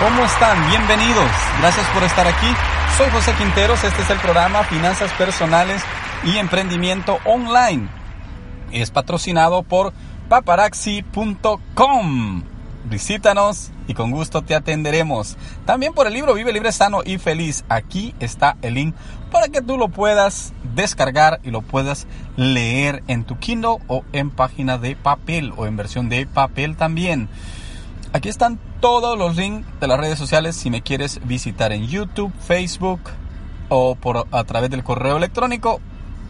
¿Cómo están? Bienvenidos. Gracias por estar aquí. Soy José Quinteros. Este es el programa Finanzas Personales y Emprendimiento Online. Es patrocinado por paparaxi.com. Visítanos y con gusto te atenderemos. También por el libro Vive Libre, Sano y Feliz. Aquí está el link para que tú lo puedas descargar y lo puedas leer en tu Kindle o en página de papel o en versión de papel también. Aquí están todos los links de las redes sociales si me quieres visitar en YouTube, Facebook o por a través del correo electrónico.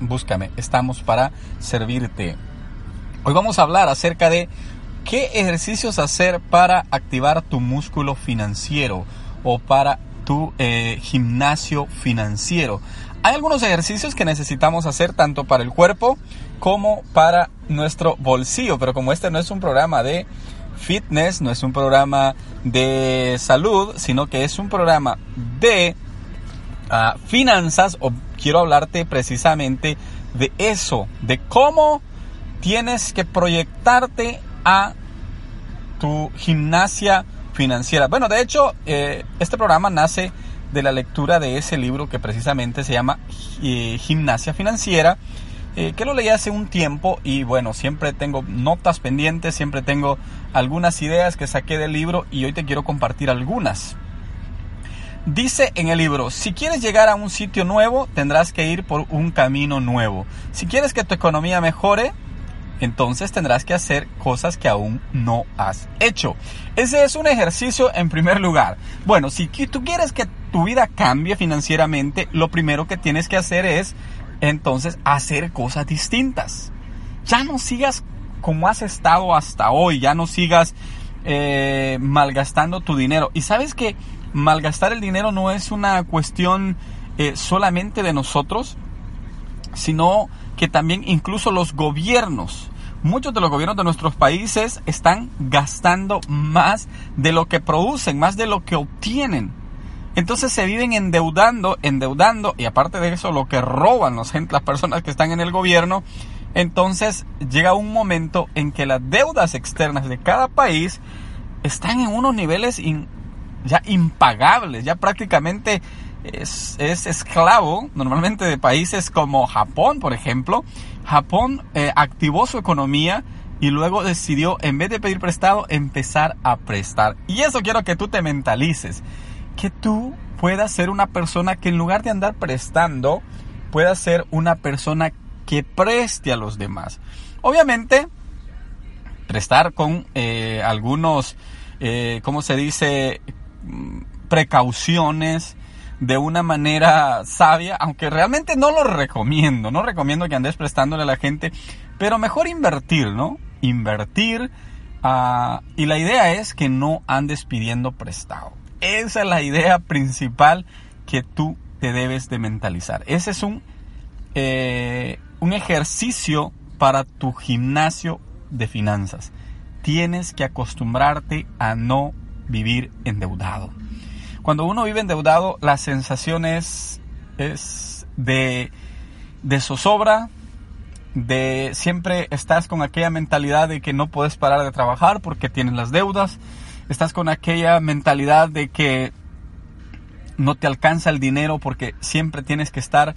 Búscame, estamos para servirte. Hoy vamos a hablar acerca de qué ejercicios hacer para activar tu músculo financiero o para tu eh, gimnasio financiero. Hay algunos ejercicios que necesitamos hacer tanto para el cuerpo como para nuestro bolsillo, pero como este no es un programa de fitness, no es un programa de salud, sino que es un programa de ah, finanzas o quiero hablarte precisamente de eso, de cómo tienes que proyectarte a tu gimnasia financiera. Bueno, de hecho, eh, este programa nace de la lectura de ese libro que precisamente se llama eh, Gimnasia Financiera eh, que lo leí hace un tiempo y bueno, siempre tengo notas pendientes, siempre tengo algunas ideas que saqué del libro y hoy te quiero compartir algunas. Dice en el libro, si quieres llegar a un sitio nuevo, tendrás que ir por un camino nuevo. Si quieres que tu economía mejore, entonces tendrás que hacer cosas que aún no has hecho. Ese es un ejercicio en primer lugar. Bueno, si tú quieres que tu vida cambie financieramente, lo primero que tienes que hacer es entonces hacer cosas distintas. Ya no sigas como has estado hasta hoy, ya no sigas eh, malgastando tu dinero. Y sabes que malgastar el dinero no es una cuestión eh, solamente de nosotros, sino que también incluso los gobiernos, muchos de los gobiernos de nuestros países están gastando más de lo que producen, más de lo que obtienen. Entonces se viven endeudando, endeudando, y aparte de eso, lo que roban las personas que están en el gobierno. Entonces llega un momento en que las deudas externas de cada país están en unos niveles ya impagables, ya prácticamente es, esclavo, normalmente de países como Japón, por ejemplo. Japón eh, activó su economía y luego decidió, en vez de pedir prestado, empezar a prestar. Y eso quiero que tú te mentalices que tú puedas ser una persona que en lugar de andar prestando, puedas ser una persona que preste a los demás. Obviamente, prestar con eh, algunos, eh, ¿cómo se dice? Mm, precauciones de una manera sabia, aunque realmente no lo recomiendo, no recomiendo que andes prestándole a la gente, pero mejor invertir, ¿no? Invertir ah, y la idea es que no andes pidiendo prestado. Esa es la idea principal que tú te debes de mentalizar. Ese es un, eh, un ejercicio para tu gimnasio de finanzas. Tienes que acostumbrarte a no vivir endeudado. Cuando uno vive endeudado, la sensación es, es de, de zozobra, de siempre estás con aquella mentalidad de que no puedes parar de trabajar porque tienes las deudas, estás con aquella mentalidad de que no te alcanza el dinero porque siempre tienes que estar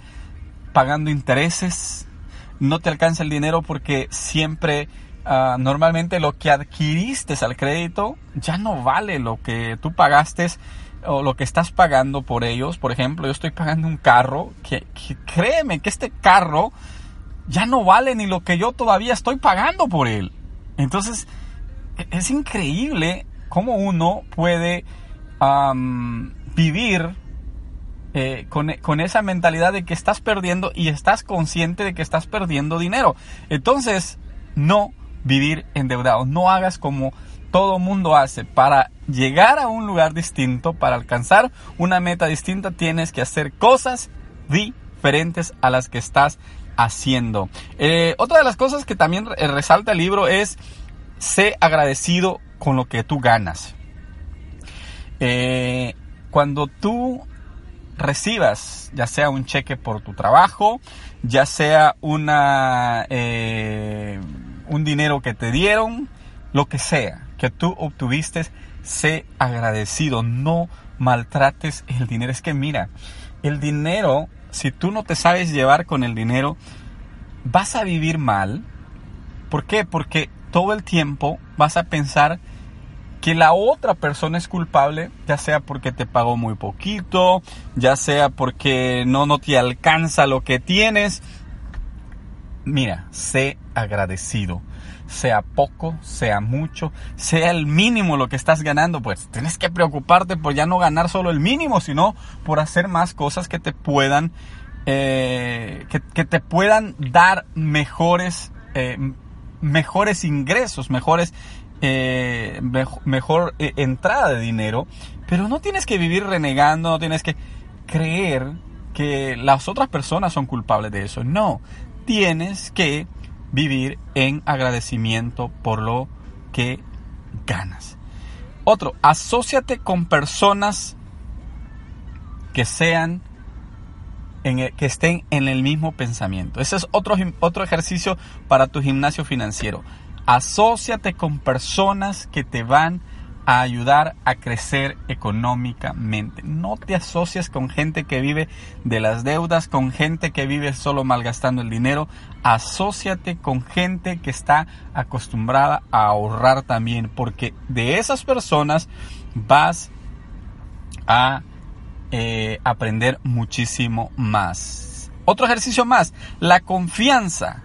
pagando intereses, no te alcanza el dinero porque siempre ah, normalmente lo que adquiriste al crédito ya no vale lo que tú pagaste o lo que estás pagando por ellos. Por ejemplo, yo estoy pagando un carro que, que créeme que este carro ya no vale ni lo que yo todavía estoy pagando por él. Entonces, e-, es increíble cómo uno puede vivir eh, con, esa mentalidad de que estás perdiendo y estás consciente de que estás perdiendo dinero. Entonces, no vivir endeudado. No hagas como todo mundo hace. Para llegar a un lugar distinto, para alcanzar una meta distinta, tienes que hacer cosas diferentes a las que estás haciendo. Eh, otra de las cosas que también resalta el libro es sé agradecido con lo que tú ganas. Eh, cuando tú recibas, ya sea un cheque por tu trabajo, ya sea una, eh, un dinero que te dieron, lo que sea que tú obtuviste, sé agradecido, no maltrates el dinero. Es que mira, el dinero, si tú no te sabes llevar con el dinero, vas a vivir mal. ¿Por qué? Porque todo el tiempo vas a pensar que la otra persona es culpable, ya sea porque te pagó muy poquito, ya sea porque no, no te alcanza lo que tienes. Mira, sé agradecido. Sea poco, sea mucho, sea el mínimo lo que estás ganando, pues tienes que preocuparte por ya no ganar solo el mínimo, sino por hacer más cosas que te puedan, eh, que, te puedan dar mejores, eh, mejores ingresos, mejores eh, mejor, eh, entrada de dinero, pero no tienes que vivir renegando, no tienes que creer que las otras personas son culpables de eso. No, tienes que vivir en agradecimiento por lo que ganas. Otro, asóciate con personas que sean en que estén en el mismo pensamiento. Ese es otro, otro ejercicio para tu gimnasio financiero. Asociate con personas que te van a ayudar a crecer económicamente. No te asocies con gente que vive de las deudas, con gente que vive solo malgastando el dinero. Asociate con gente que está acostumbrada a ahorrar también, porque de esas personas vas a eh, aprender muchísimo más. Otro ejercicio más, la confianza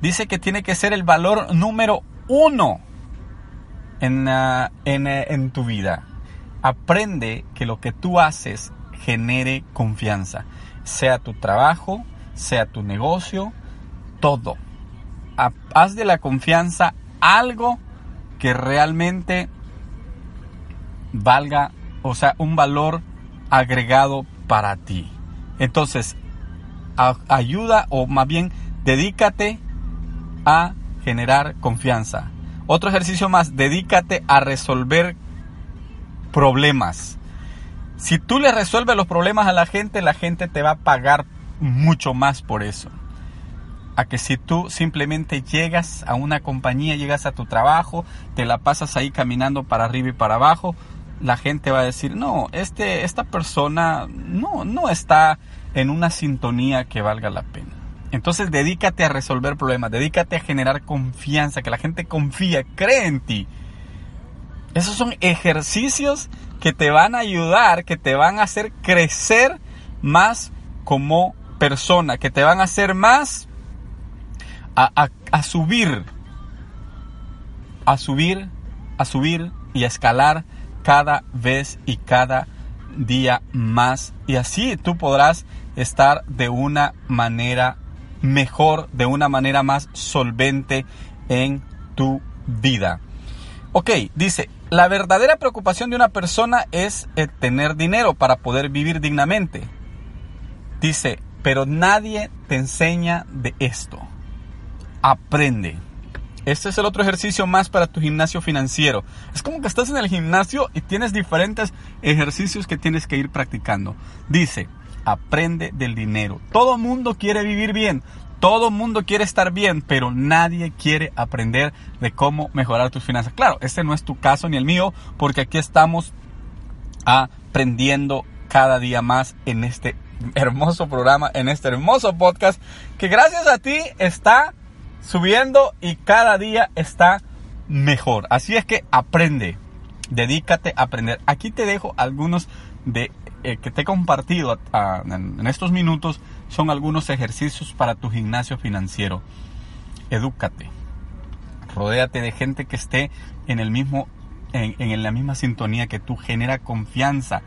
dice que tiene que ser el valor número uno en, ah, eh, en, tu vida. Aprende que lo que tú haces genere confianza, sea tu trabajo, sea tu negocio, todo. Haz de la confianza algo que realmente valga, o sea, un valor agregado para ti. Entonces, ayuda o más bien dedícate a generar confianza. Otro ejercicio más, dedícate a resolver problemas. Si tú le resuelves los problemas a la gente, la gente te va a pagar mucho más por eso. A que si tú simplemente llegas a una compañía, llegas a tu trabajo, te la pasas ahí caminando para arriba y para abajo, la gente va a decir, no, este, esta persona no, no está en una sintonía que valga la pena. Entonces dedícate a resolver problemas, dedícate a generar confianza, que la gente confíe, cree en ti. Esos son ejercicios que te van a ayudar, que te van a hacer crecer más como persona, que te van a hacer más a, a subir, a subir, a subir y a escalar cada vez y cada día más. Y así tú podrás estar de una manera mejor, de una manera más solvente en tu vida. Ok, dice, la verdadera preocupación de una persona es tener dinero para poder vivir dignamente. Dice, pero nadie te enseña de esto. Aprende. Este es el otro ejercicio más para tu gimnasio financiero. Es como que estás en el gimnasio y tienes diferentes ejercicios que tienes que ir practicando. Dice, aprende del dinero. Todo mundo quiere vivir bien, todo mundo quiere estar bien, pero nadie quiere aprender de cómo mejorar tus finanzas. Claro, este no es tu caso ni el mío, porque aquí estamos aprendiendo cada día más en este hermoso programa, en este hermoso podcast, que gracias a ti está subiendo y cada día está mejor. Así es que aprende, dedícate a aprender. Aquí te dejo algunos de eh, que te he compartido en, estos minutos son algunos ejercicios para tu gimnasio financiero. Edúcate. Rodéate de gente que esté en el mismo en, en, la misma sintonía que tú, genera confianza,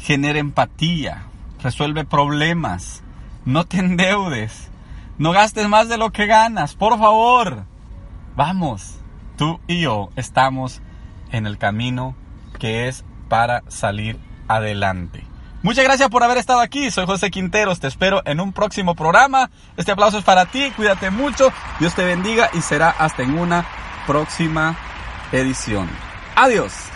genera empatía, resuelve problemas, no te endeudes, no gastes más de lo que ganas, por favor. Vamos, tú y yo estamos en el camino que es para salir adelante. Muchas gracias por haber estado aquí. Soy José Quinteros. Te espero en un próximo programa. Este aplauso es para ti. Cuídate mucho. Dios te bendiga y será hasta en una próxima edición. Adiós.